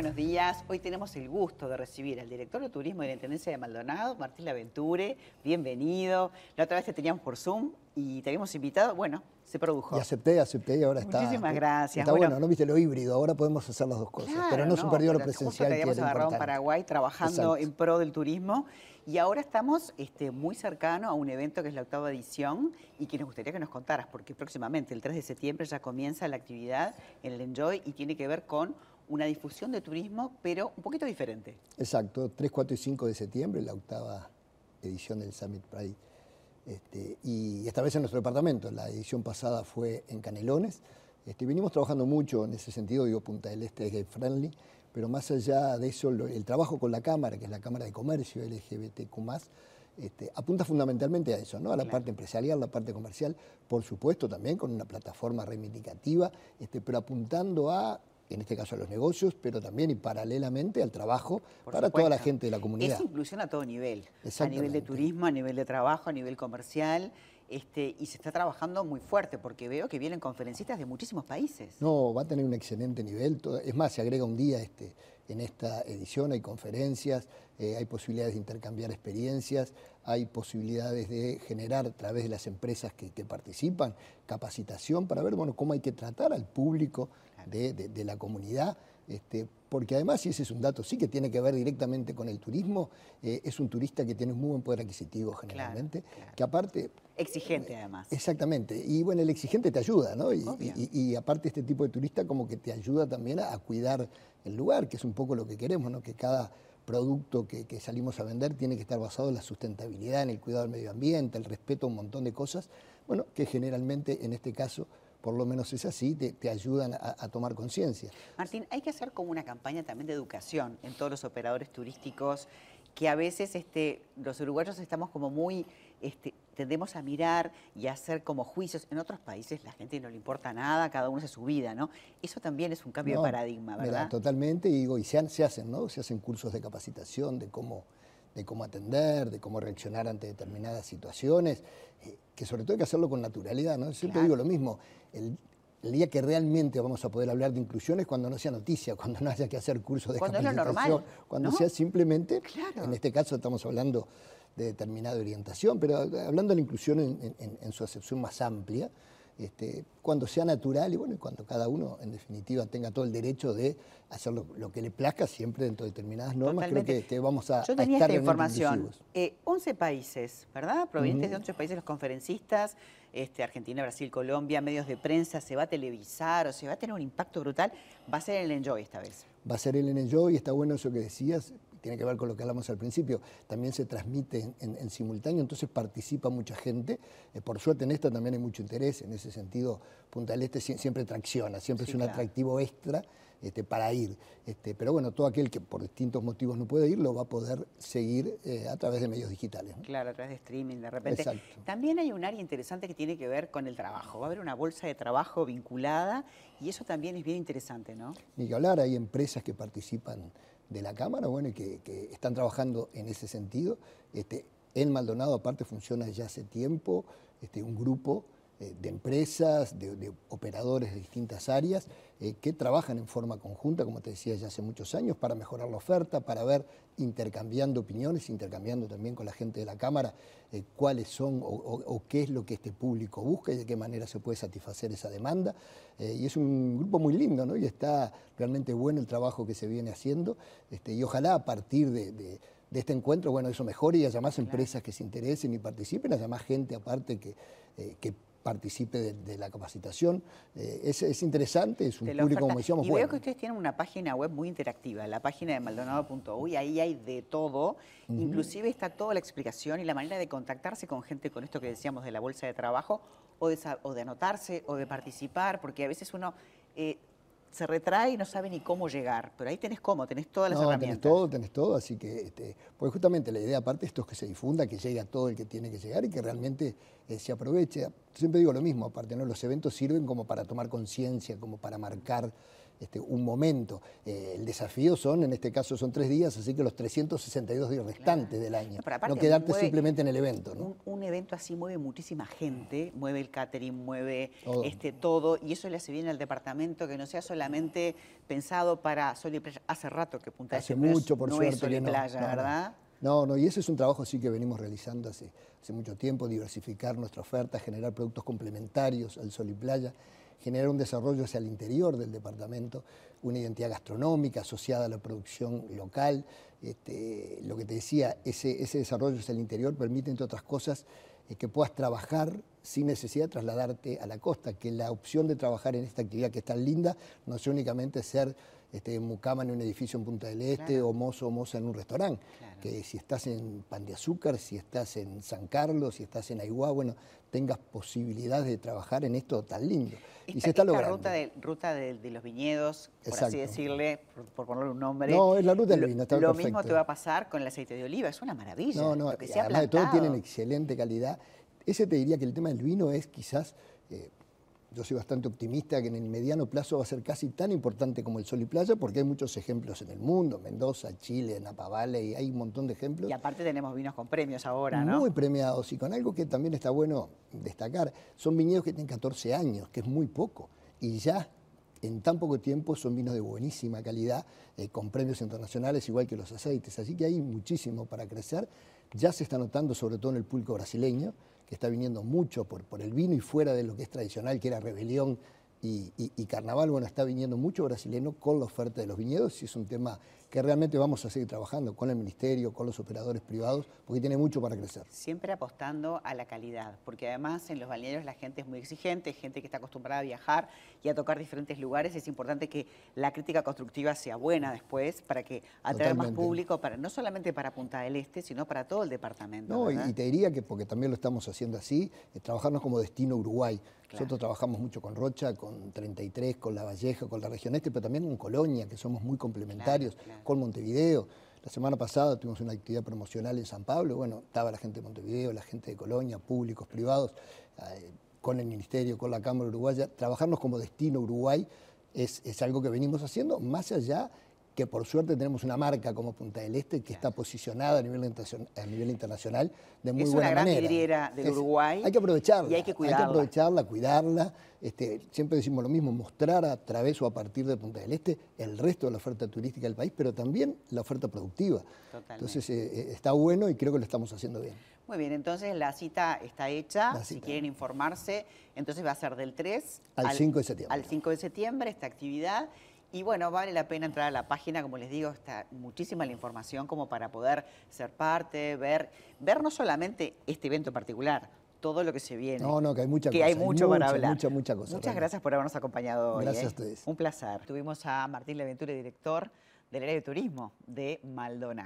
buenos días. Hoy tenemos el gusto de recibir al director de turismo de la Intendencia de Maldonado, Martín Laventure. Bienvenido. La otra vez te teníamos por Zoom y te habíamos invitado. Bueno, se produjo. Y acepté, acepté y ahora está. Muchísimas gracias. Está bueno, no viste lo híbrido, ahora podemos hacer las dos cosas. pero no, se perdió lo presencial. que habíamos agarrado en Paraguay trabajando en pro del turismo y ahora estamos este, muy cercano a un evento que es la octava edición y que nos gustaría que nos contaras, porque próximamente, el 3 de septiembre, ya comienza la actividad en el Enjoy y tiene que ver con una difusión de turismo, pero un poquito diferente. Exacto, 3, 4 y 5 de septiembre, la octava edición del Summit Pride. Este, y esta vez en nuestro departamento, la edición pasada fue en Canelones. Este, venimos trabajando mucho en ese sentido, digo, Punta del Este es gay friendly, pero más allá de eso, el trabajo con la Cámara, que es la Cámara de Comercio LGBTQ+, este, apunta fundamentalmente a eso, ¿no? a la parte empresarial, la parte comercial, por supuesto también con una plataforma reivindicativa, este, pero apuntando a en este caso a los negocios, pero también y paralelamente al trabajo para toda la gente de la comunidad. Es inclusión a todo nivel, a nivel de turismo, a nivel de trabajo, a nivel comercial. Este, y se está trabajando muy fuerte porque veo que vienen conferencistas de muchísimos países. No, va a tener un excelente nivel. Es más, se agrega un día este, en esta edición, hay conferencias, eh, hay posibilidades de intercambiar experiencias, hay posibilidades de generar a través de las empresas que, participan capacitación para ver bueno, cómo hay que tratar al público de, la comunidad. Este, porque además, y ese es un dato, sí que tiene que ver directamente con el turismo, eh, es un turista que tiene un muy buen poder adquisitivo generalmente, que aparte... Exigente además. Exactamente, y bueno, el exigente te ayuda, ¿no? Y, aparte este tipo de turista como que te ayuda también a, cuidar el lugar, que es un poco lo que queremos, ¿no? Que cada producto que, que, salimos a vender tiene que estar basado en la sustentabilidad, en el cuidado del medio ambiente, el respeto a un montón de cosas, bueno, que generalmente en este caso por lo menos es así, te, ayudan a, tomar conciencia. Martín, hay que hacer como una campaña también de educación en todos los operadores turísticos, que a veces este, los uruguayos estamos como muy, este, tendemos a mirar y a hacer como juicios. En otros países la gente no le importa nada, cada uno hace su vida, ¿no? Eso también es un cambio de paradigma, ¿verdad? totalmente, y digo, y se, se hacen, ¿no? Se hacen cursos de capacitación de cómo de cómo atender, de cómo reaccionar ante determinadas situaciones, eh, que sobre todo hay que hacerlo con naturalidad, ¿no? Siempre digo lo mismo, el, día que realmente vamos a poder hablar de inclusión es cuando no sea noticia, cuando no haya que hacer cursos de cuando capacitación, cuando sea simplemente, en este caso estamos hablando de determinada orientación, pero hablando de la inclusión en su acepción más amplia, este, cuando sea natural y bueno, cuando cada uno en definitiva tenga todo el derecho de hacer lo, que le plazca siempre dentro de determinadas normas, creo que, vamos a, Yo tenía esta información. 11 eh, países, ¿verdad? Provenientes de 11 países los conferencistas, este, Argentina, Brasil, Colombia, medios de prensa, se va a televisar o se va a tener un impacto brutal. Va a ser el Enjoy esta vez. Va a ser el Enjoy, está bueno eso que decías, tiene que ver con lo que hablamos al principio, también se transmite en, simultáneo, entonces participa mucha gente. Eh, por suerte en esto también hay mucho interés, en ese sentido Punta del Este siempre tracciona, siempre es un atractivo extra este, para ir. Este, pero bueno, todo aquel que por distintos motivos no puede ir lo va a poder seguir eh, a través de medios digitales. Claro, a través de streaming, de repente. También hay un área interesante que tiene que ver con el trabajo. Va a haber una bolsa de trabajo vinculada y eso también es bien interesante, ¿no? Ni que hablar, hay empresas que participan de la Cámara, bueno, y que, están trabajando en ese sentido. Este, Maldonado, aparte, funciona ya hace tiempo este, un grupo eh, de empresas, de, operadores de distintas áreas, eh, que trabajan en forma conjunta, como te decía, ya hace muchos años, para mejorar la oferta, para ver, intercambiando opiniones, intercambiando también con la gente de la Cámara, eh, cuáles son o, qué es lo que este público busca y de qué manera se puede satisfacer esa demanda. y es un grupo muy lindo, ¿no? Y está realmente bueno el trabajo que se viene haciendo, este, y ojalá a partir de, este encuentro, bueno, eso mejore y haya más empresas que se interesen y participen, haya más gente aparte que, que participe de, la capacitación. Eh, es, interesante, es un público, como decíamos, Y veo que ustedes tienen una página web muy interactiva, la página de maldonado.uy, ahí hay de todo, inclusive está toda la explicación y la manera de contactarse con gente con esto que decíamos de la bolsa de trabajo, o de, o de anotarse, o de participar, porque a veces uno... Eh, se retrae y no sabe ni cómo llegar, pero ahí tenés cómo, tenés todas las no, herramientas. Tenés todo, tenés todo, así que, este, pues justamente la idea aparte esto es que se difunda, que llegue a todo el que tiene que llegar y que realmente eh, se aproveche. Siempre digo lo mismo, aparte, ¿no? los eventos sirven como para tomar conciencia, como para marcar este, un momento. Eh, el desafío son, en este caso son tres días, así que los 362 días restantes del año. no quedarte simplemente en el evento. Un, evento así mueve muchísima gente, mueve el catering, mueve todo. Este, todo, y eso le hace bien al departamento, que no sea solamente pensado para sol y playa. Hace rato que Punta Hace mucho, por no suerte. Es sol y playa, ¿verdad? No, no, y ese es un trabajo sí que venimos realizando hace, hace mucho tiempo, diversificar nuestra oferta, generar productos complementarios al sol y playa generar un desarrollo hacia el interior del departamento, una identidad gastronómica asociada a la producción local. Este, lo que te decía, ese, ese desarrollo hacia el interior permite, entre otras cosas, eh, que puedas trabajar sin necesidad de trasladarte a la costa, que la opción de trabajar en esta actividad que es tan linda no sea únicamente ser este, mucama en un edificio en Punta del Este o mozo o moza en un restaurante. Que si estás en Pan de Azúcar, si estás en San Carlos, si estás en Aiguá, bueno, tengas posibilidades de trabajar en esto tan lindo. y se está logrando. ruta, de, ruta de, los viñedos, por así decirle, por, ponerle un nombre. No, es la ruta del vino, Lo mismo te va a pasar con el aceite de oliva, es una maravilla. No, no, además de todo tienen excelente calidad. Ese te diría que el tema del vino es quizás... Eh, yo soy bastante optimista que en el mediano plazo va a ser casi tan importante como el sol y playa, porque hay muchos ejemplos en el mundo, Mendoza, Chile, Napa Valley, hay un montón de ejemplos. Y aparte tenemos vinos con premios ahora, ¿no? Muy premiados y con algo que también está bueno destacar, son viñedos que tienen 14 años, que es muy poco, y ya en tan poco tiempo son vinos de buenísima calidad, eh, con premios internacionales igual que los aceites, así que hay muchísimo para crecer, ya se está notando sobre todo en el público brasileño, que está viniendo mucho por, por el vino y fuera de lo que es tradicional, que era rebelión y, carnaval, bueno, está viniendo mucho brasileño con la oferta de los viñedos y es un tema que realmente vamos a seguir trabajando con el ministerio, con los operadores privados, porque tiene mucho para crecer. Siempre apostando a la calidad, porque además en los balnearios la gente es muy exigente, gente que está acostumbrada a viajar y a tocar diferentes lugares, es importante que la crítica constructiva sea buena después para que atraer más público, para, no solamente para Punta del Este, sino para todo el departamento. No, y te diría que, porque también lo estamos haciendo así, trabajarnos como destino Uruguay. Nosotros trabajamos mucho con Rocha, con 33, con La Valleja, con la región este, pero también con Colonia, que somos muy complementarios, con Montevideo. La semana pasada tuvimos una actividad promocional en San Pablo, bueno, estaba la gente de Montevideo, la gente de Colonia, públicos, privados, eh, con el Ministerio, con la Cámara Uruguaya. Trabajarnos como destino Uruguay es, es algo que venimos haciendo, más allá que por suerte tenemos una marca como Punta del Este que está posicionada a nivel, a nivel internacional de muy buena manera. Es una gran vidriera del Uruguay. Hay que aprovecharla. Y hay que cuidarla. Hay que aprovecharla, cuidarla. Este, siempre decimos lo mismo, mostrar a través o a partir de Punta del Este el resto de la oferta turística del país, pero también la oferta productiva. Totalmente. Entonces eh, eh, está bueno y creo que lo estamos haciendo bien. Muy bien, entonces la cita está hecha. Si quieren informarse, entonces va a ser del 3 al 5 de septiembre. Al 5 de septiembre esta actividad. Y bueno, vale la pena entrar a la página, como les digo, está muchísima la información como para poder ser parte, ver, ver no solamente este evento particular, todo lo que se viene. No, no, que hay mucha Que hay mucho para hablar. Mucha, mucha cosa. Muchas gracias por habernos acompañado hoy. Gracias a ¿eh? ustedes. Un placer. Tuvimos a Martín Leventura, director del área de turismo de Maldonado.